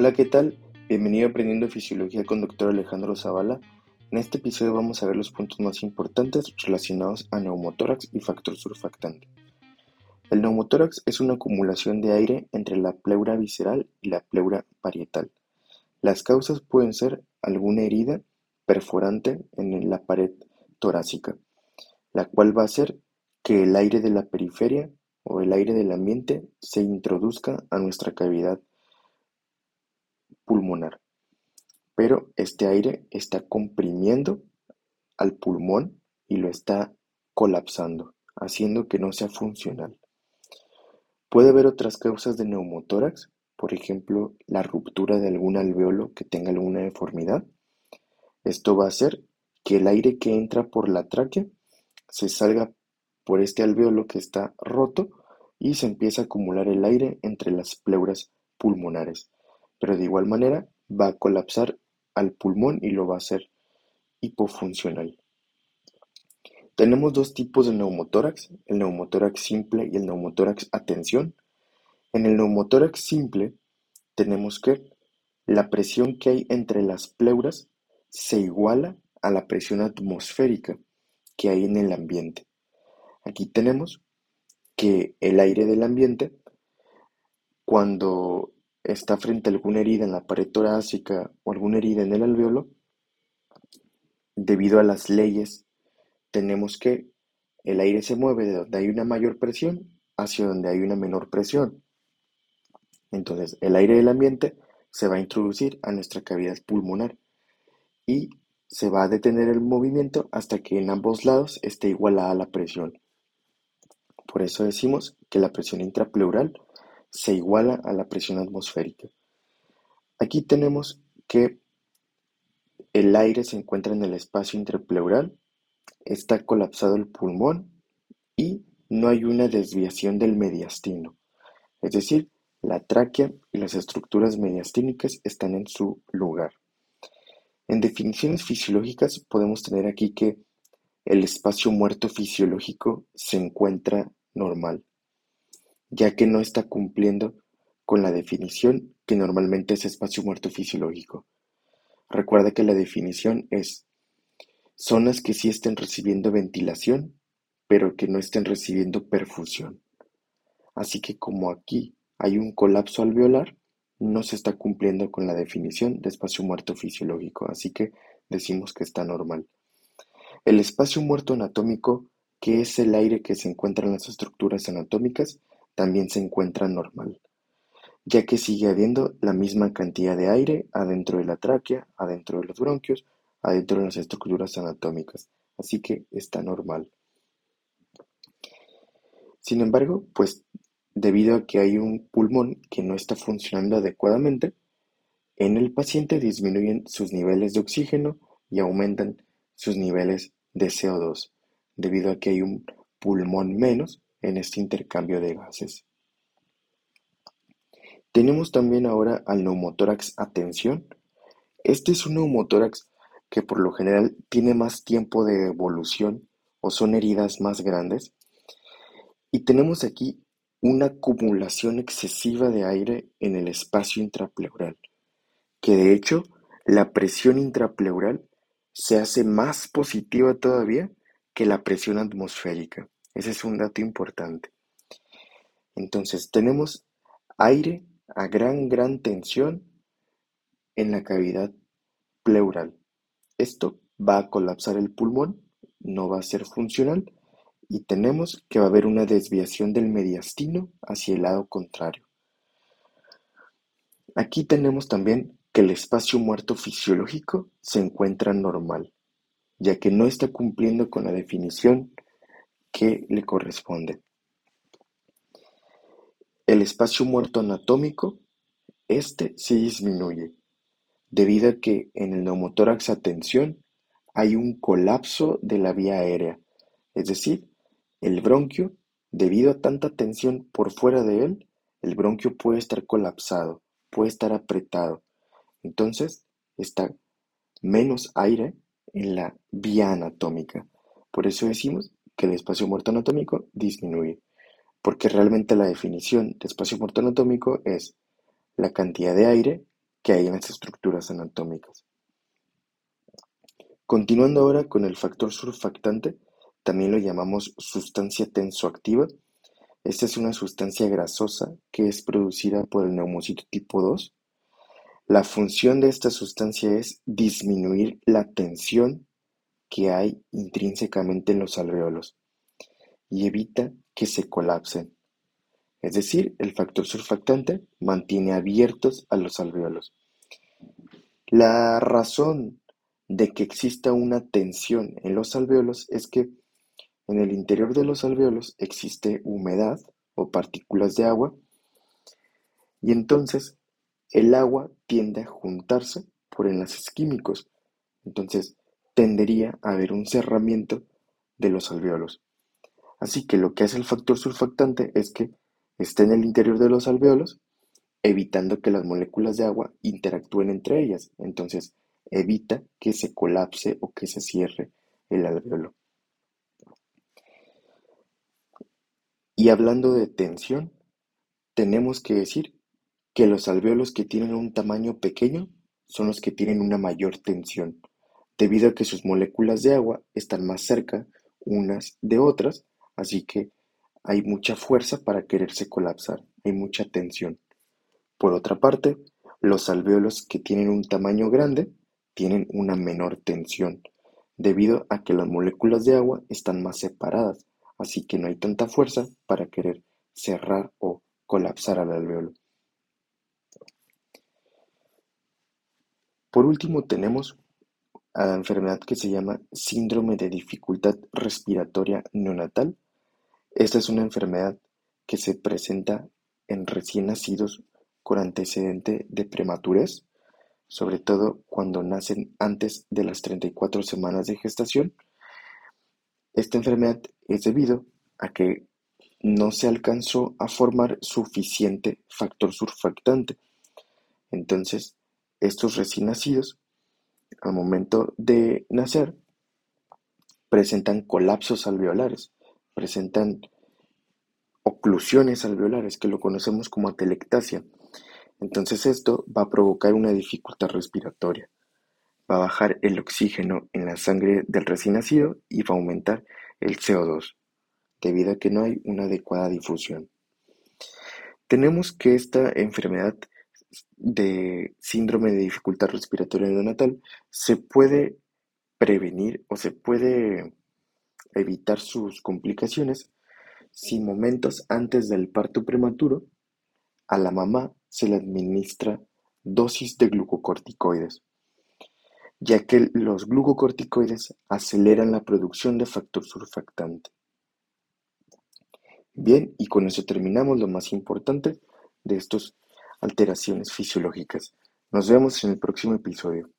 Hola, ¿qué tal? Bienvenido a Aprendiendo Fisiología con Dr. Alejandro Zavala. En este episodio vamos a ver los puntos más importantes relacionados a neumotórax y factor surfactante. El neumotórax es una acumulación de aire entre la pleura visceral y la pleura parietal. Las causas pueden ser alguna herida perforante en la pared torácica, la cual va a hacer que el aire de la periferia o el aire del ambiente se introduzca a nuestra cavidad pulmonar, pero este aire está comprimiendo al pulmón y lo está colapsando, haciendo que no sea funcional. Puede haber otras causas de neumotórax, por ejemplo, la ruptura de algún alveolo que tenga alguna deformidad. Esto va a hacer que el aire que entra por la tráquea se salga por este alveolo que está roto y se empieza a acumular el aire entre las pleuras pulmonares pero de igual manera va a colapsar al pulmón y lo va a hacer hipofuncional. Tenemos dos tipos de neumotórax, el neumotórax simple y el neumotórax a tensión. En el neumotórax simple tenemos que la presión que hay entre las pleuras se iguala a la presión atmosférica que hay en el ambiente. Aquí tenemos que el aire del ambiente, cuando está frente a alguna herida en la pared torácica o alguna herida en el alveolo, debido a las leyes, tenemos que el aire se mueve de donde hay una mayor presión hacia donde hay una menor presión. Entonces, el aire del ambiente se va a introducir a nuestra cavidad pulmonar y se va a detener el movimiento hasta que en ambos lados esté igualada la presión. Por eso decimos que la presión intrapleural se iguala a la presión atmosférica. Aquí tenemos que el aire se encuentra en el espacio interpleural, está colapsado el pulmón y no hay una desviación del mediastino. Es decir, la tráquea y las estructuras mediastínicas están en su lugar. En definiciones fisiológicas podemos tener aquí que el espacio muerto fisiológico se encuentra normal ya que no está cumpliendo con la definición que normalmente es espacio muerto fisiológico. Recuerda que la definición es zonas que sí estén recibiendo ventilación, pero que no estén recibiendo perfusión. Así que como aquí hay un colapso alveolar, no se está cumpliendo con la definición de espacio muerto fisiológico, así que decimos que está normal. El espacio muerto anatómico, que es el aire que se encuentra en las estructuras anatómicas, también se encuentra normal, ya que sigue habiendo la misma cantidad de aire adentro de la tráquea, adentro de los bronquios, adentro de las estructuras anatómicas, así que está normal. Sin embargo, pues debido a que hay un pulmón que no está funcionando adecuadamente, en el paciente disminuyen sus niveles de oxígeno y aumentan sus niveles de CO2, debido a que hay un pulmón menos en este intercambio de gases. Tenemos también ahora al neumotórax a tensión. Este es un neumotórax que por lo general tiene más tiempo de evolución o son heridas más grandes. Y tenemos aquí una acumulación excesiva de aire en el espacio intrapleural, que de hecho la presión intrapleural se hace más positiva todavía que la presión atmosférica. Ese es un dato importante. Entonces, tenemos aire a gran, gran tensión en la cavidad pleural. Esto va a colapsar el pulmón, no va a ser funcional y tenemos que va a haber una desviación del mediastino hacia el lado contrario. Aquí tenemos también que el espacio muerto fisiológico se encuentra normal, ya que no está cumpliendo con la definición que le corresponde. El espacio muerto anatómico, este se disminuye, debido a que en el neumotórax a tensión hay un colapso de la vía aérea, es decir, el bronquio, debido a tanta tensión por fuera de él, el bronquio puede estar colapsado, puede estar apretado. Entonces, está menos aire en la vía anatómica. Por eso decimos que el espacio muerto anatómico disminuye, porque realmente la definición de espacio muerto anatómico es la cantidad de aire que hay en las estructuras anatómicas. Continuando ahora con el factor surfactante, también lo llamamos sustancia tensoactiva. Esta es una sustancia grasosa que es producida por el neumocito tipo 2. La función de esta sustancia es disminuir la tensión que hay intrínsecamente en los alveolos y evita que se colapsen. Es decir, el factor surfactante mantiene abiertos a los alveolos. La razón de que exista una tensión en los alveolos es que en el interior de los alveolos existe humedad o partículas de agua y entonces el agua tiende a juntarse por enlaces químicos. Entonces tendería a haber un cerramiento de los alveolos. Así que lo que hace el factor surfactante es que esté en el interior de los alveolos, evitando que las moléculas de agua interactúen entre ellas. Entonces, evita que se colapse o que se cierre el alveolo. Y hablando de tensión, tenemos que decir que los alveolos que tienen un tamaño pequeño son los que tienen una mayor tensión, debido a que sus moléculas de agua están más cerca unas de otras, así que hay mucha fuerza para quererse colapsar, hay mucha tensión. Por otra parte, los alveolos que tienen un tamaño grande tienen una menor tensión, debido a que las moléculas de agua están más separadas, así que no hay tanta fuerza para querer cerrar o colapsar al alveolo. Por último tenemos a la enfermedad que se llama síndrome de dificultad respiratoria neonatal esta es una enfermedad que se presenta en recién nacidos con antecedente de prematurez, sobre todo cuando nacen antes de las 34 semanas de gestación. Esta enfermedad es debido a que no se alcanzó a formar suficiente factor surfactante. Entonces, estos recién nacidos, al momento de nacer, presentan colapsos alveolares presentan oclusiones alveolares, que lo conocemos como atelectasia. Entonces esto va a provocar una dificultad respiratoria. Va a bajar el oxígeno en la sangre del recién nacido y va a aumentar el CO2, debido a que no hay una adecuada difusión. Tenemos que esta enfermedad de síndrome de dificultad respiratoria neonatal se puede prevenir o se puede evitar sus complicaciones si momentos antes del parto prematuro a la mamá se le administra dosis de glucocorticoides, ya que los glucocorticoides aceleran la producción de factor surfactante. Bien, y con eso terminamos lo más importante de estas alteraciones fisiológicas. Nos vemos en el próximo episodio.